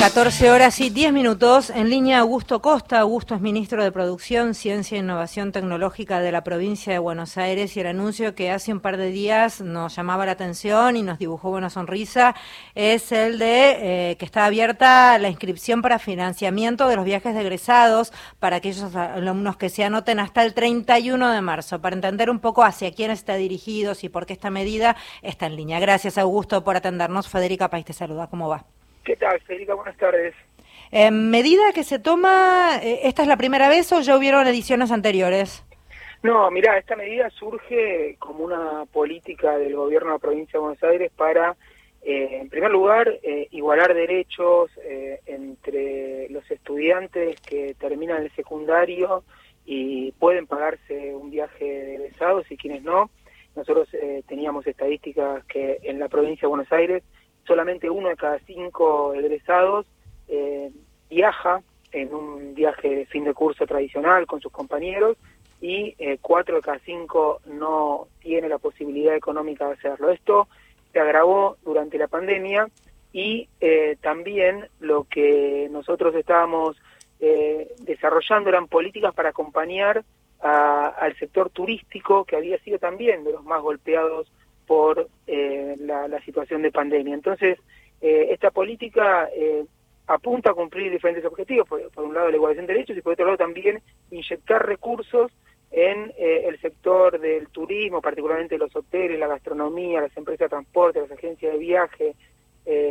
14 horas y 10 minutos. En línea Augusto Costa. Augusto es ministro de Producción, Ciencia e Innovación Tecnológica de la provincia de Buenos Aires y el anuncio que hace un par de días nos llamaba la atención y nos dibujó una sonrisa es el de eh, que está abierta la inscripción para financiamiento de los viajes de egresados para aquellos alumnos que se anoten hasta el 31 de marzo. Para entender un poco hacia quién está dirigido y por qué esta medida está en línea. Gracias, Augusto, por atendernos. Federica País te saluda. ¿Cómo va? ¿Qué tal, Federica? Buenas tardes. En medida que se toma, eh, ¿esta es la primera vez o ya hubieron ediciones anteriores? No, mira, esta medida surge como una política del gobierno de la provincia de Buenos Aires para, eh, en primer lugar, eh, igualar derechos entre los estudiantes que terminan el secundario y pueden pagarse un viaje de egresados y quienes no. Nosotros teníamos estadísticas que en la provincia de Buenos Aires solamente uno de cada cinco egresados eh, viaja en un viaje de fin de curso tradicional con sus compañeros y eh, cuatro de cada cinco no tiene la posibilidad económica de hacerlo. Esto se agravó durante la pandemia y eh, también lo que nosotros estábamos desarrollando eran políticas para acompañar al sector turístico que había sido también de los más golpeados por eh, la, situación de pandemia. Entonces, eh, esta política eh, apunta a cumplir diferentes objetivos, por, un lado la igualdad de derechos y por otro lado también inyectar recursos en el sector del turismo, particularmente los hoteles, la gastronomía, las empresas de transporte, las agencias de viaje,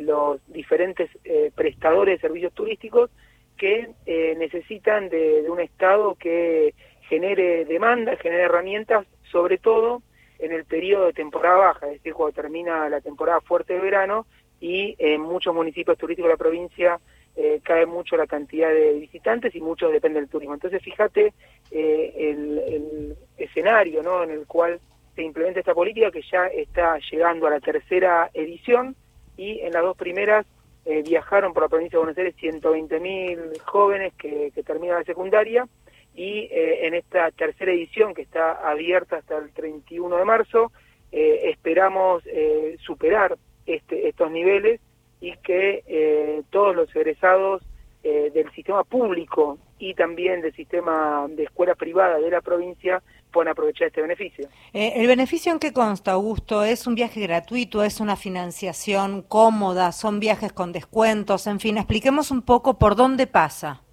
los diferentes prestadores de servicios turísticos que necesitan de un Estado que genere demanda, genere herramientas, sobre todo en el periodo de temporada baja, es decir, cuando termina la temporada fuerte de verano y en muchos municipios turísticos de la provincia eh, cae mucho la cantidad de visitantes y mucho depende del turismo. Entonces, fíjate eh, el, escenario ¿no? en el cual se implementa esta política que ya está llegando a la tercera edición y en las dos primeras eh, viajaron por la provincia de Buenos Aires 120.000 jóvenes que, que terminan la secundaria y eh, en esta tercera edición que está abierta hasta el 31 de marzo eh, esperamos eh, superar este, estos niveles y que todos los egresados del sistema público y también del sistema de escuela privada de la provincia puedan aprovechar este beneficio. ¿El beneficio en qué consta, Augusto? ¿Es un viaje gratuito? ¿Es una financiación cómoda? ¿Son viajes con descuentos? En fin, expliquemos un poco por dónde pasa.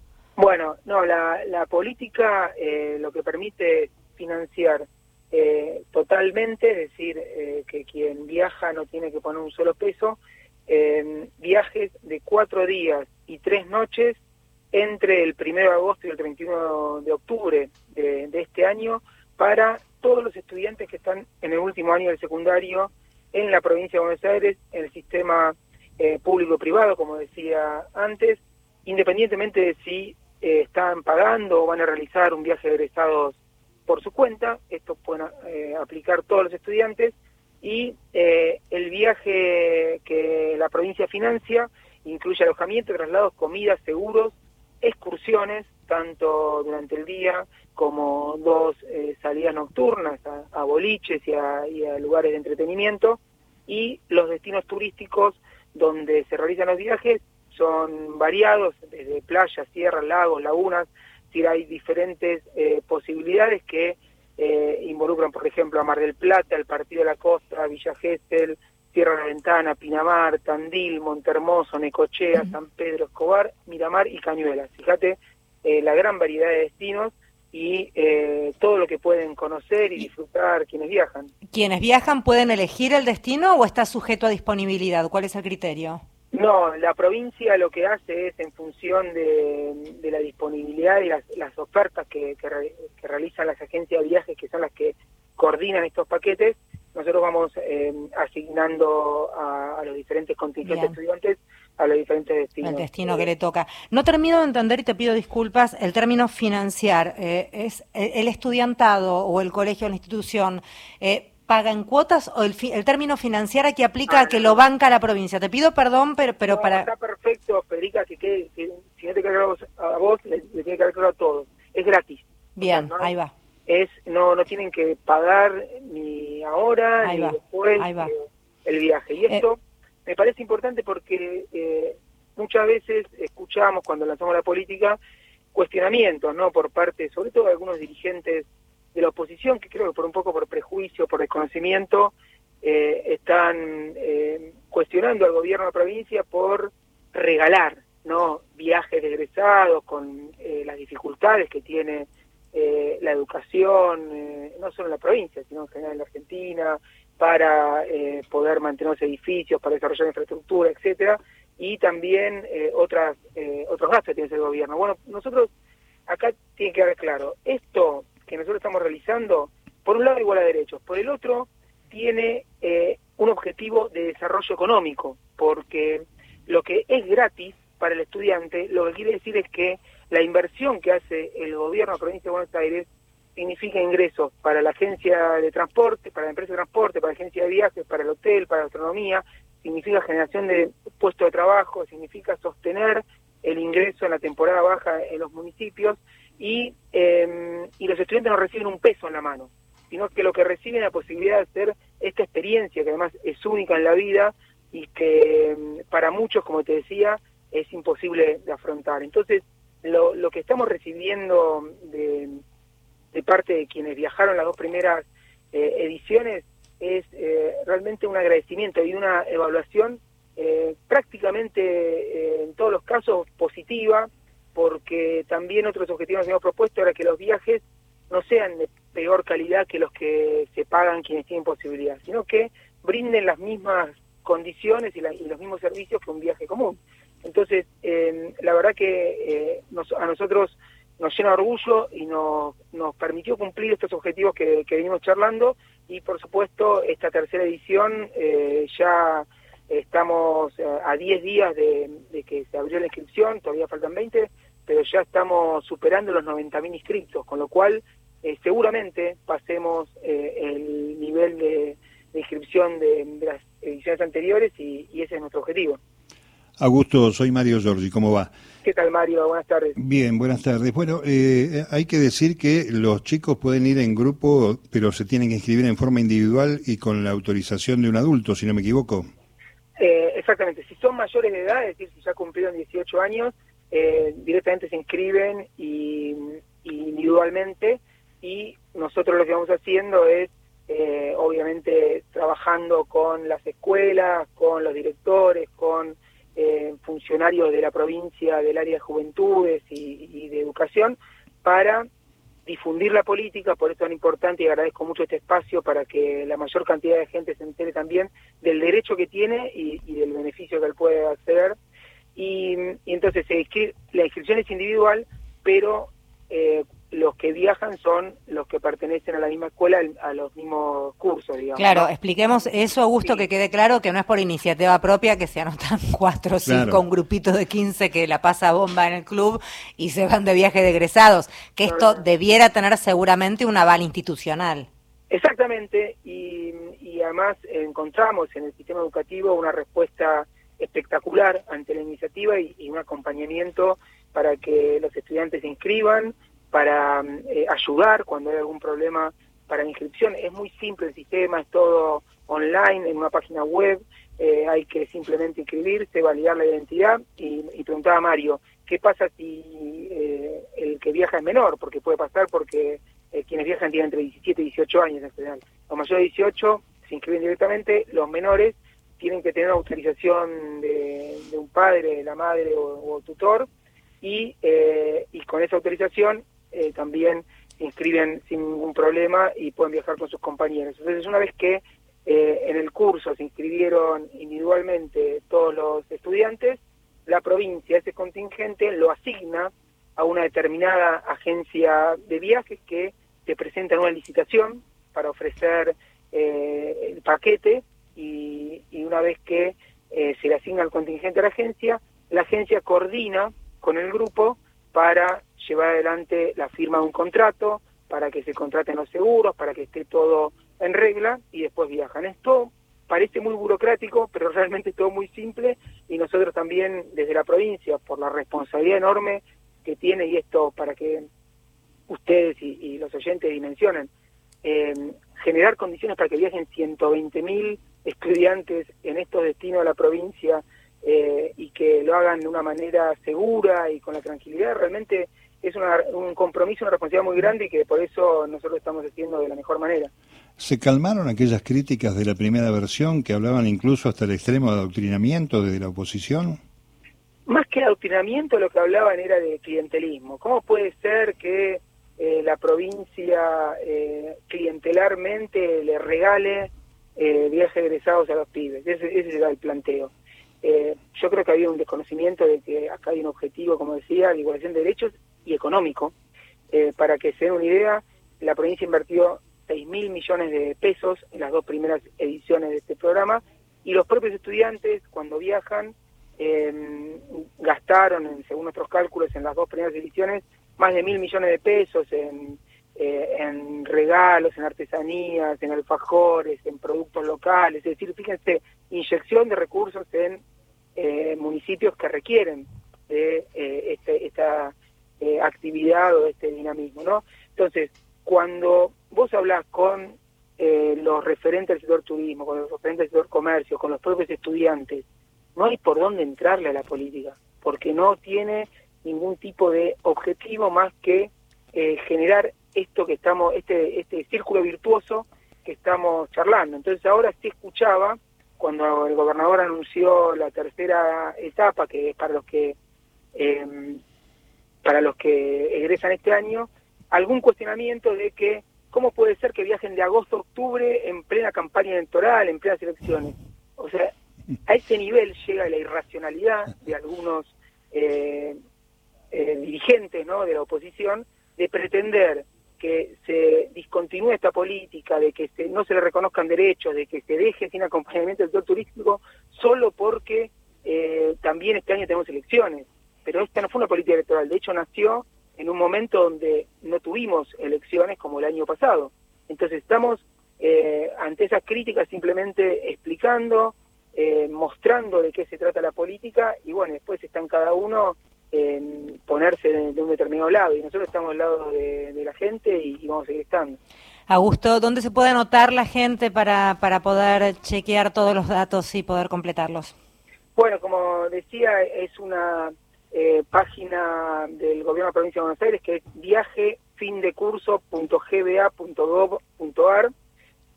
Bueno, no, la, la política eh, lo que permite financiar eh, totalmente, es decir, eh, que quien viaja no tiene que poner un solo peso, viajes de cuatro días y tres noches entre el 1 de agosto y el 31 de octubre de, de este año para todos los estudiantes que están en el último año del secundario en la provincia de Buenos Aires, en el sistema público-privado, como decía antes, independientemente de si eh, están pagando o van a realizar un viaje de egresados por su cuenta, esto pueden eh, aplicar todos los estudiantes, y eh, el viaje que la provincia financia incluye alojamiento, traslados, comidas, seguros, excursiones, tanto durante el día como dos salidas nocturnas a, boliches y a lugares de entretenimiento, y los destinos turísticos donde se realizan los viajes son variados, desde playas, sierras, lagos, lagunas, hay diferentes eh, posibilidades que eh, involucran, por ejemplo, a Mar del Plata, el Partido de la Costa, Villa Gesell, Tierra de la Ventana, Pinamar, Tandil, Montermoso, Necochea, San Pedro, Escobar, Miramar y Cañuelas. Fíjate eh, la gran variedad de destinos y todo lo que pueden conocer y disfrutar quienes viajan. ¿Quienes viajan pueden elegir el destino o está sujeto a disponibilidad? ¿Cuál es el criterio? No, la provincia lo que hace es en función de, la disponibilidad y las, ofertas que, realizan las agencias de viajes, que son las que coordinan estos paquetes, nosotros vamos eh, asignando a, los diferentes contingentes estudiantes a los diferentes destinos. El destino que le toca. No termino de entender y te pido disculpas, el término financiar, eh, ¿es el estudiantado o el colegio o la institución eh, paga en cuotas o el, el término financiar aquí aplica a que lo banca la provincia? Te pido perdón, pero, pero para... Está perfecto, Federica, que, que, si no te queda claro a vos, le, tiene que claro a todos. Es gratis. Bien, ahí va. Es, no, no tienen que pagar ni ahora ni después eh, el viaje. Y esto eh, me parece importante porque eh, muchas veces escuchamos cuando lanzamos la política cuestionamientos, ¿no? Por parte, sobre todo de algunos dirigentes de la oposición, que creo que por un poco por prejuicio, por desconocimiento, eh, están eh, cuestionando al gobierno de la provincia por regalar, ¿no? Viajes egresados con eh, las dificultades que tiene la educación, no solo en la provincia, sino en general en la Argentina, para poder mantener los edificios, para desarrollar infraestructura, etcétera y también eh, otras eh, otros gastos que tiene el gobierno. Bueno, nosotros acá tiene que haber claro, esto que nosotros estamos realizando, por un lado igual a derechos, por el otro tiene eh, un objetivo de desarrollo económico, porque lo que es gratis para el estudiante, lo que quiere decir es que la inversión que hace el gobierno de la provincia de Buenos Aires significa ingresos para la agencia de transporte, para la empresa de transporte, para la agencia de viajes, para el hotel, para la gastronomía, significa generación de puestos de trabajo, significa sostener el ingreso en la temporada baja en los municipios y, em, y los estudiantes no reciben un peso en la mano, sino que lo que reciben es la posibilidad de hacer esta experiencia que además es única en la vida y que em, para muchos, como te decía, es imposible de afrontar. Entonces, lo, lo que estamos recibiendo de, de parte de quienes viajaron las dos primeras eh, ediciones es eh, realmente un agradecimiento y una evaluación eh, prácticamente eh, en todos los casos positiva, porque también otros objetivos que hemos propuesto era que los viajes no sean de peor calidad que los que se pagan quienes tienen posibilidad, sino que brinden las mismas condiciones y, los mismos servicios que un viaje común. Entonces, la verdad que a nosotros nos llena de orgullo y nos, nos permitió cumplir estos objetivos que, venimos charlando y por supuesto esta tercera edición eh, ya estamos eh, a 10 días de, que se abrió la inscripción, todavía faltan 20, pero ya estamos superando los 90.000 inscritos, con lo cual eh, seguramente pasemos el nivel de, inscripción de, las ediciones anteriores y ese es nuestro objetivo. Augusto, soy Mario Giorgi, ¿cómo va? ¿Qué tal, Mario? Buenas tardes. Bien, buenas tardes. Bueno, eh, hay que decir que los chicos pueden ir en grupo, pero se tienen que inscribir en forma individual y con la autorización de un adulto, si no me equivoco. Eh, exactamente. Si son mayores de edad, es decir, si ya cumplieron 18 años, eh, directamente se inscriben y, individualmente y nosotros lo que vamos haciendo es obviamente trabajando con las escuelas, con los directores, con eh, funcionarios de la provincia del área de juventudes y, de educación para difundir la política, por eso es tan importante y agradezco mucho este espacio para que la mayor cantidad de gente se entere también del derecho que tiene y, del beneficio que él puede acceder. Y, y entonces la inscripción es individual, pero eh, los que viajan son los que pertenecen a la misma escuela, a los mismos cursos, digamos. Claro, expliquemos eso, Augusto, que quede claro que no es por iniciativa propia que se anotan cuatro o cinco, un grupito de 15 que la pasa bomba en el club y se van de viaje de egresados, que esto debiera tener seguramente un aval institucional. Exactamente, y, además encontramos en el sistema educativo una respuesta espectacular ante la iniciativa y, un acompañamiento para que los estudiantes se inscriban, para eh, ayudar cuando hay algún problema para inscripción. Es muy simple el sistema, es todo online, en una página web, eh, hay que simplemente inscribirse, validar la identidad y, y preguntaba a Mario, ¿qué pasa si eh, el que viaja es menor? Porque puede pasar porque quienes viajan tienen entre 17 y 18 años en general. Los mayores de 18 se inscriben directamente, los menores tienen que tener autorización de, un padre, de la madre o, tutor, y, y con esa autorización eh, también se inscriben sin ningún problema y pueden viajar con sus compañeros. Entonces, una vez que eh, en el curso se inscribieron individualmente todos los estudiantes, la provincia, ese contingente, lo asigna a una determinada agencia de viajes que te presenta una licitación para ofrecer eh, el paquete y, y, una vez que se le asigna el contingente a la agencia, la agencia coordina con el grupo para llevar adelante la firma de un contrato, para que se contraten los seguros, para que esté todo en regla y después viajan. Esto parece muy burocrático, pero realmente es todo muy simple y nosotros también desde la provincia, por la responsabilidad enorme que tiene, y esto para que ustedes y, los oyentes dimensionen, eh, generar condiciones para que viajen 120.000 estudiantes en estos destinos de la provincia eh, y que lo hagan de una manera segura y con la tranquilidad, realmente es un compromiso, una responsabilidad muy grande y que por eso nosotros estamos haciendo de la mejor manera. ¿Se calmaron aquellas críticas de la primera versión que hablaban incluso hasta el extremo de adoctrinamiento desde la oposición? Más que adoctrinamiento lo que hablaban era de clientelismo. ¿Cómo puede ser que eh, la provincia eh, clientelarmente le regale eh, viajes egresados a los pibes? Ese, era el planteo. Eh, yo creo que había un desconocimiento de que acá hay un objetivo, como decía, de igualación de derechos y económico. Eh, para que se den una idea, la provincia invirtió 6 mil millones de pesos en las dos primeras ediciones de este programa y los propios estudiantes cuando viajan em, gastaron, según nuestros cálculos, en las dos primeras ediciones más de mil millones de pesos en, eh, en regalos, en artesanías, en alfajores, en productos locales. Es decir, fíjense, inyección de recursos en eh, municipios que requieren de eh, este, esta eh, actividad o este dinamismo, ¿no? Entonces, cuando vos hablas con los referentes del sector turismo, con los referentes del sector comercio, con los propios estudiantes, no hay por dónde entrarle a la política, porque no tiene ningún tipo de objetivo más que generar esto que estamos, este, este círculo virtuoso que estamos charlando. Entonces ahora sí escuchaba cuando el gobernador anunció la tercera etapa, que es para los que eh, para los que egresan este año, algún cuestionamiento de que cómo puede ser que viajen de agosto a octubre en plena campaña electoral, en plenas elecciones. O sea, a ese nivel llega la irracionalidad de algunos eh, eh, dirigentes ¿no? de la oposición de pretender que se discontinúe esta política, de que no se le reconozcan derechos, de que se deje sin acompañamiento el sector turístico, solo porque eh, también este año tenemos elecciones. Pero esta no fue una política electoral, de hecho nació en un momento donde no tuvimos elecciones como el año pasado. Entonces estamos eh, ante esas críticas simplemente explicando, eh, mostrando de qué se trata la política y bueno, después están cada uno en ponerse de, un determinado lado y nosotros estamos al lado de, la gente y, vamos a seguir estando. Augusto, ¿dónde se puede anotar la gente para, para poder chequear todos los datos y poder completarlos? Bueno, como decía, es una eh, página del gobierno de la provincia de Buenos Aires que es viajefindecurso.gba.gov.ar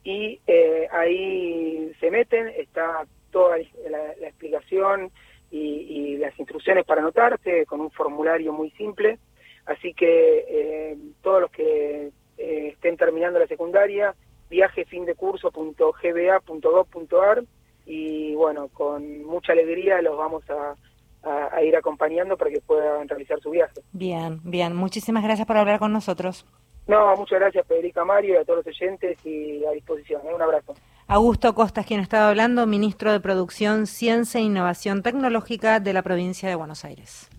y eh, ahí se meten, está toda la explicación y, las instrucciones para anotarse con un formulario muy simple. Así que eh, todos los que eh, estén terminando la secundaria, viajefindecurso.gba.gov.ar y bueno, con mucha alegría los vamos a, a, ir acompañando para que puedan realizar su viaje. Bien, bien. Muchísimas gracias por hablar con nosotros. No, muchas gracias Federica Mario y a todos los oyentes y a disposición. ¿eh? Un abrazo. Augusto Costas, quien estaba hablando, ministro de Producción, Ciencia e Innovación Tecnológica de la provincia de Buenos Aires.